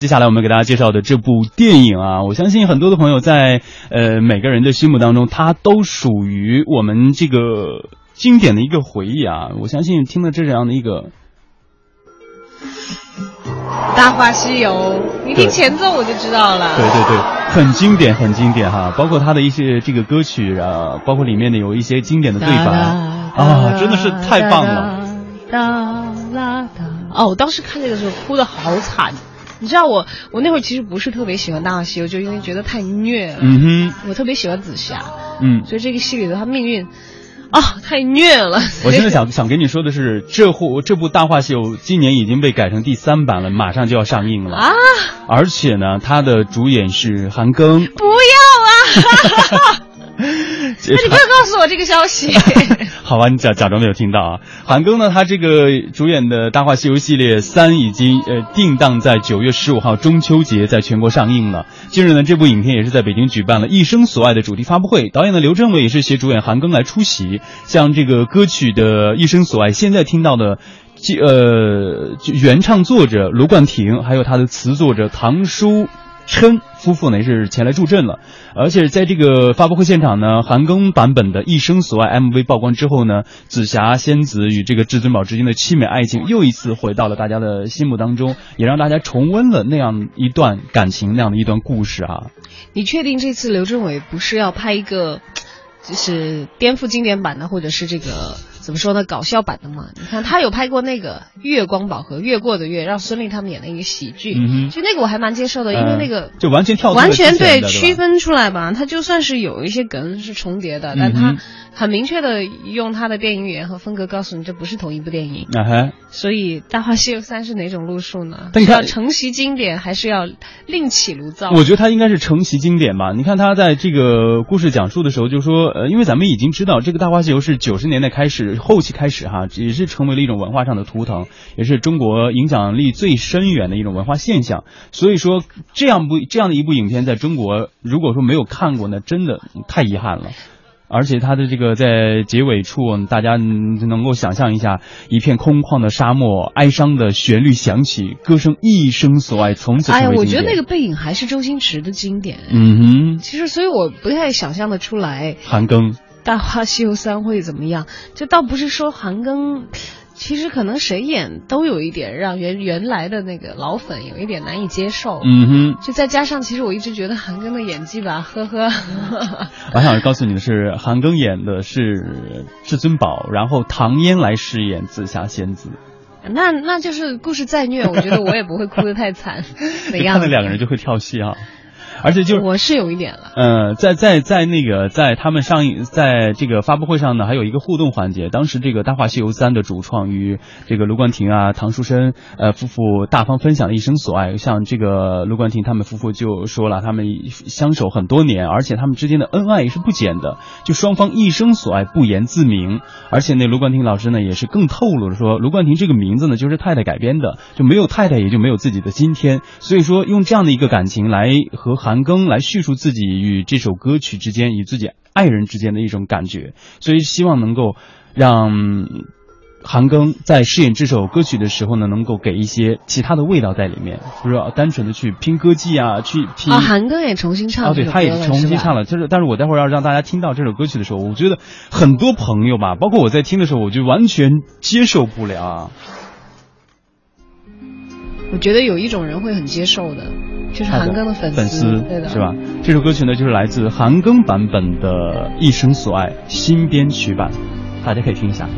接下来我们给大家介绍的这部电影啊，我相信很多的朋友在呃每个人的心目当中，它都属于我们这个经典的一个回忆啊。我相信听了这样的一个《大话西游》，你听前奏我就知道了。对对对，很经典，很经典哈。包括它的一些这个歌曲啊，包括里面的有一些经典的对白啊，真的是太棒了。哒啦哒！哦，我当时看这个时候哭的好惨。你知道我，我那会儿其实不是特别喜欢《大话西游》，就因为觉得太虐了。嗯哼。我特别喜欢紫霞。嗯。所以这个戏里的他命运，啊，太虐了。我现在想想跟你说的是，这部这部《大话西游》今年已经被改成第三版了，马上就要上映了啊！而且呢，它的主演是韩庚。不要啊！那你不要告诉我这个消息。好吧，你假假装没有听到啊。韩庚呢，他这个主演的《大话西游》系列三已经呃定档在九月十五号中秋节在全国上映了。近日呢，这部影片也是在北京举办了一生所爱的主题发布会，导演的刘镇伟也是携主演韩庚来出席。像这个歌曲的一生所爱，现在听到的，呃，原唱作者卢冠廷，还有他的词作者唐书。琛夫妇呢也是前来助阵了，而且在这个发布会现场呢，韩庚版本的《一生所爱》MV 曝光之后呢，紫霞仙子与这个至尊宝之间的凄美爱情又一次回到了大家的心目当中，也让大家重温了那样一段感情，那样的一段故事啊。你确定这次刘镇伟不是要拍一个，就是颠覆经典版的，或者是这个？怎么说呢？搞笑版的嘛，你看他有拍过那个《月光宝盒》，越过的月，让孙俪他们演了一个喜剧，就那个我还蛮接受的，因为那个就完全跳完全对区分出来吧，他就算是有一些梗是重叠的，但他很明确的用他的电影语言和风格告诉你这不是同一部电影。啊哈，所以《大话西游三》是哪种路数呢？是要承袭经典，还是要另起炉灶？我觉得他应该是承袭经典吧。你看他在这个故事讲述的时候就说，呃，因为咱们已经知道这个《大话西游》是九十年代开始后期开始。哈，也是成为了一种文化上的图腾，也是中国影响力最深远的一种文化现象。所以说，这样部这样的一部影片，在中国如果说没有看过，那真的太遗憾了。而且它的这个在结尾处，大家能够想象一下，一片空旷的沙漠，哀伤的旋律响起，歌声一生所爱，从此。哎呀，我觉得那个背影还是周星驰的经典。嗯哼。其实，所以我不太想象的出来。韩庚。大话西游三会怎么样？就倒不是说韩庚，其实可能谁演都有一点让原原来的那个老粉有一点难以接受。嗯哼，就再加上，其实我一直觉得韩庚的演技吧，呵呵。我想告诉你的是，韩庚演的是至尊宝，然后唐嫣来饰演紫霞仙子。那那就是故事再虐，我觉得我也不会哭得太惨。看到两个人就会跳戏啊。而且就是我是有一点了，嗯，在在在那个在他们上映在这个发布会上呢，还有一个互动环节。当时这个《大话西游三》的主创与这个卢冠廷啊、唐书生呃夫妇大方分享了一生所爱。像这个卢冠廷他们夫妇就说了，他们相守很多年，而且他们之间的恩爱也是不减的，就双方一生所爱不言自明。而且那卢冠廷老师呢，也是更透露了说，卢冠廷这个名字呢就是太太改编的，就没有太太也就没有自己的今天。所以说用这样的一个感情来和韩。韩庚来叙述自己与这首歌曲之间、与自己爱人之间的一种感觉，所以希望能够让韩庚在饰演这首歌曲的时候呢，能够给一些其他的味道在里面，不是单纯的去拼歌技啊，去拼。啊，韩庚也重新唱啊，对，他也重新唱了。就是，但是我待会儿要让大家听到这首歌曲的时候，我觉得很多朋友吧，包括我在听的时候，我就完全接受不了啊。我觉得有一种人会很接受的。就是韩庚的粉丝，对的，是吧？这首歌曲呢，就是来自韩庚版本的《一生所爱》新编曲版，大家可以听一下。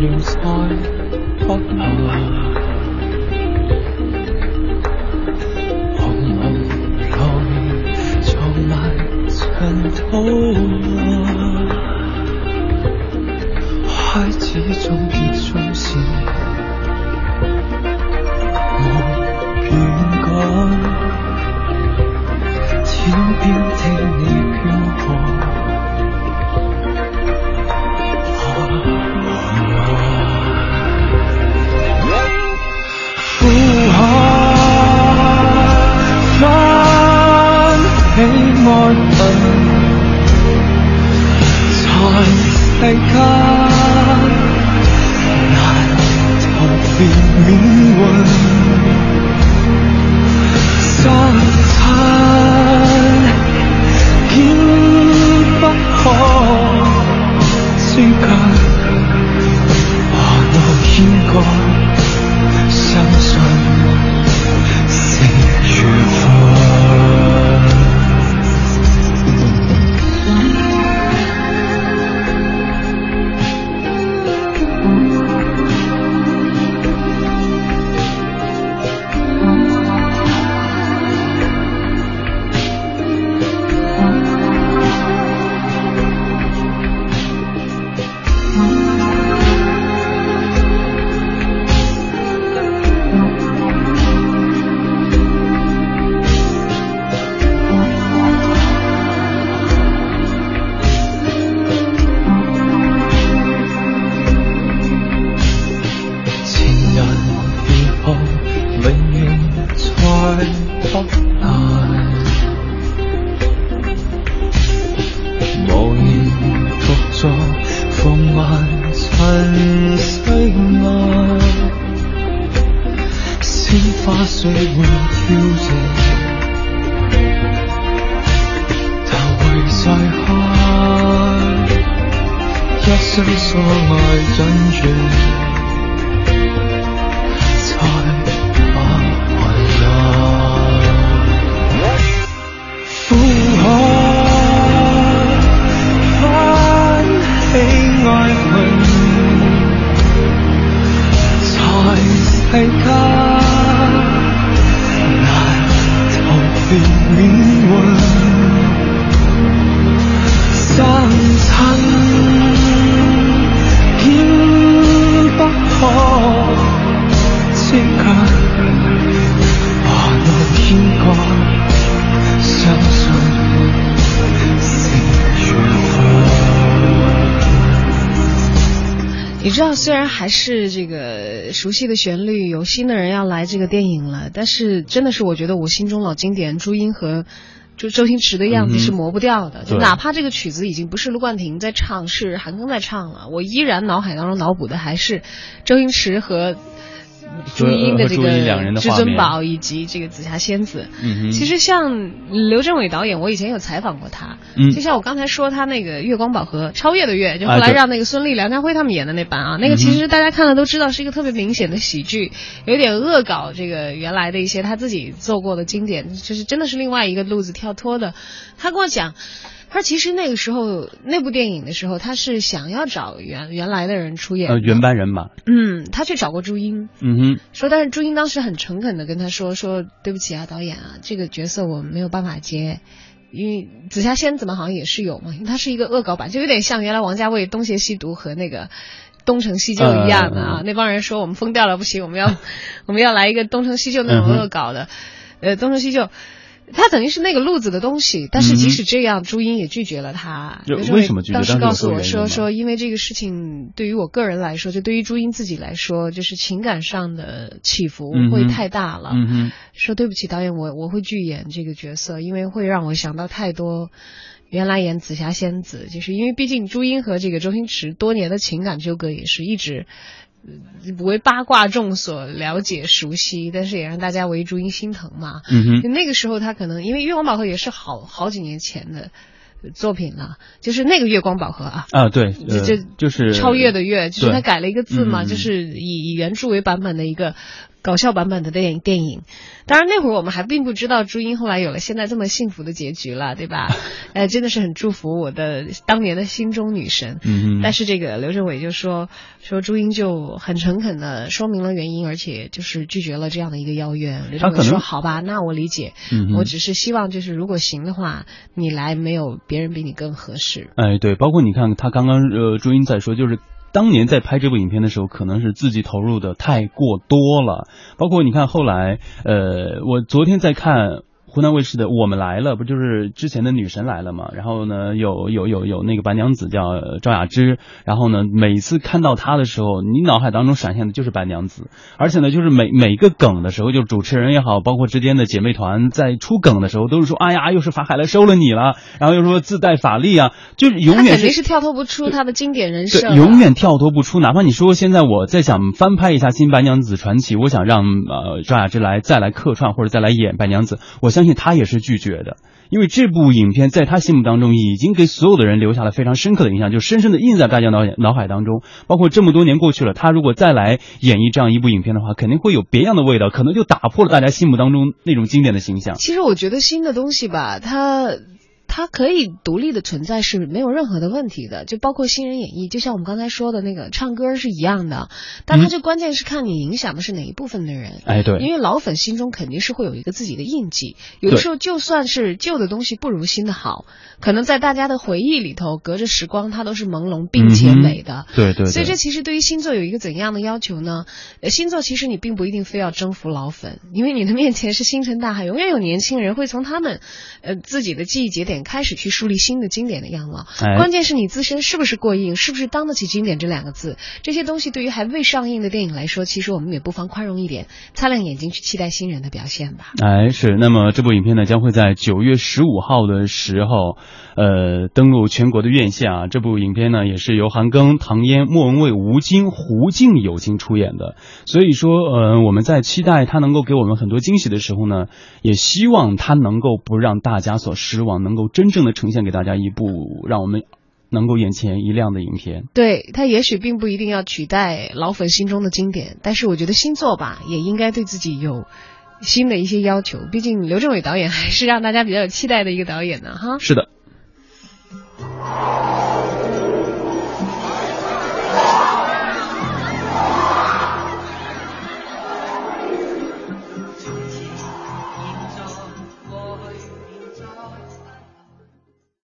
料再不来，红尘内葬埋尘土啊。开始终，结束是无变改，天边听你。放慢尘世慢，鲜花虽会凋谢，但会再开。一生所爱，真缘。虽然还是这个熟悉的旋律，有新的人要来这个电影了，但是真的是我觉得我心中老经典朱茵和就周星驰的样子是磨不掉的。就哪怕这个曲子已经不是卢冠廷在唱，是韩庚在唱了，我依然脑海当中脑补的还是周星驰和。朱茵的这个至尊宝以及这个紫霞仙子，其实像刘镇伟导演，我以前有采访过他，就像我刚才说他那个月光宝盒超越的月，就后来让那个孙俪、梁家辉他们演的那版啊，那个其实大家看了都知道是一个特别明显的喜剧，有点恶搞这个原来的一些他自己做过的经典，就是真的是另外一个路子跳脱的。他跟我讲。他其实那个时候那部电影的时候，他是想要找原原来的人出演，呃，原班人马。嗯，他去找过朱茵，嗯哼，说但是朱茵当时很诚恳的跟他说说对不起啊，导演啊，这个角色我没有办法接，因为紫霞仙子嘛好像也是有嘛，因为它是一个恶搞版，就有点像原来王家卫东邪西毒和那个东成西就一样的啊，那帮人说我们疯掉了不行，我们要我们要来一个东成西就那种恶搞的，呃，东成西就。他等于是那个路子的东西，但是即使这样，朱茵也拒绝了他。为什么拒绝？当时告诉我说说，因为这个事情对于我个人来说，就对于朱茵自己来说，就是情感上的起伏会太大了。说对不起，导演，我我会拒演这个角色，因为会让我想到太多原来演紫霞仙子，就是因为毕竟朱茵和这个周星驰多年的情感纠葛也是一直。不为八卦众所了解熟悉，但是也让大家为朱茵心疼嘛。嗯哼，那个时候他可能因为《月光宝盒》也是好好几年前的作品了，就是那个《月光宝盒》啊。啊，对，就就是超越的越，就是他改了一个字嘛，就是以以原著为版本的一个。搞笑版本的电影，电影，当然那会儿我们还并不知道朱茵后来有了现在这么幸福的结局了，对吧？呃，真的是很祝福我的当年的心中女神。嗯但是这个刘镇伟就说说朱茵就很诚恳的说明了原因，而且就是拒绝了这样的一个邀约。他可能说好吧，那我理解。嗯我只是希望就是如果行的话，你来没有别人比你更合适。哎，对，包括你看他刚刚呃朱茵在说就是。当年在拍这部影片的时候，可能是自己投入的太过多了。包括你看后来，呃，我昨天在看《湖南卫视的《我们来了》，不就是之前的女神来了嘛？然后呢，有有有有那个白娘子叫赵雅芝，然后呢，每次看到她的时候，你脑海当中闪现的就是白娘子，而且呢，就是每每个梗的时候，就主持人也好，包括之间的姐妹团在出梗的时候，都是说，哎呀，又是法海来收了你了，然后又说自带法力啊，就是永远肯定是跳脱不出他的经典人设，对，永远跳脱不出。哪怕你说现在我在想翻拍一下《新白娘子传奇》，我想让呃赵雅芝来再来客串或者再来演白娘子，我相相信他也是拒绝的，因为这部影片在他心目当中已经给所有的人留下了非常深刻的印象，就深深的印在大家脑脑海当中。包括这么多年过去了，他如果再来演绎这样一部影片的话，肯定会有别样的味道，可能就打破了大家心目当中那种经典的形象。其实我觉得新的东西吧，它。它可以独立的存在是没有任何的问题的，就包括新人演绎，就像我们刚才说的那个唱歌是一样的，但它就关键是看你影响的是哪一部分的人。哎，对，因为老粉心中肯定是会有一个自己的印记，有的时候就算是旧的东西不如新的好，可能在大家的回忆里头，隔着时光它都是朦胧并且美的。对对。所以这其实对于星座有一个怎样的要求呢？星座其实你并不一定非要征服老粉，因为你的面前是星辰大海，永远有年轻人会从他们呃自己的记忆节点。开始去树立新的经典的样貌，关键是你自身是不是过硬，是不是当得起经典这两个字？这些东西对于还未上映的电影来说，其实我们也不妨宽容一点，擦亮眼睛去期待新人的表现吧。哎，是。那么这部影片呢，将会在九月十五号的时候，呃，登陆全国的院线啊。这部影片呢，也是由韩庚、唐嫣、莫文蔚、吴京、胡静友情出演的。所以说，呃，我们在期待他能够给我们很多惊喜的时候呢，也希望他能够不让大家所失望，能够。真正的呈现给大家一部让我们能够眼前一亮的影片。对，他也许并不一定要取代老粉心中的经典，但是我觉得新作吧，也应该对自己有新的一些要求，毕竟刘镇伟导演还是让大家比较有期待的一个导演呢。哈。是的。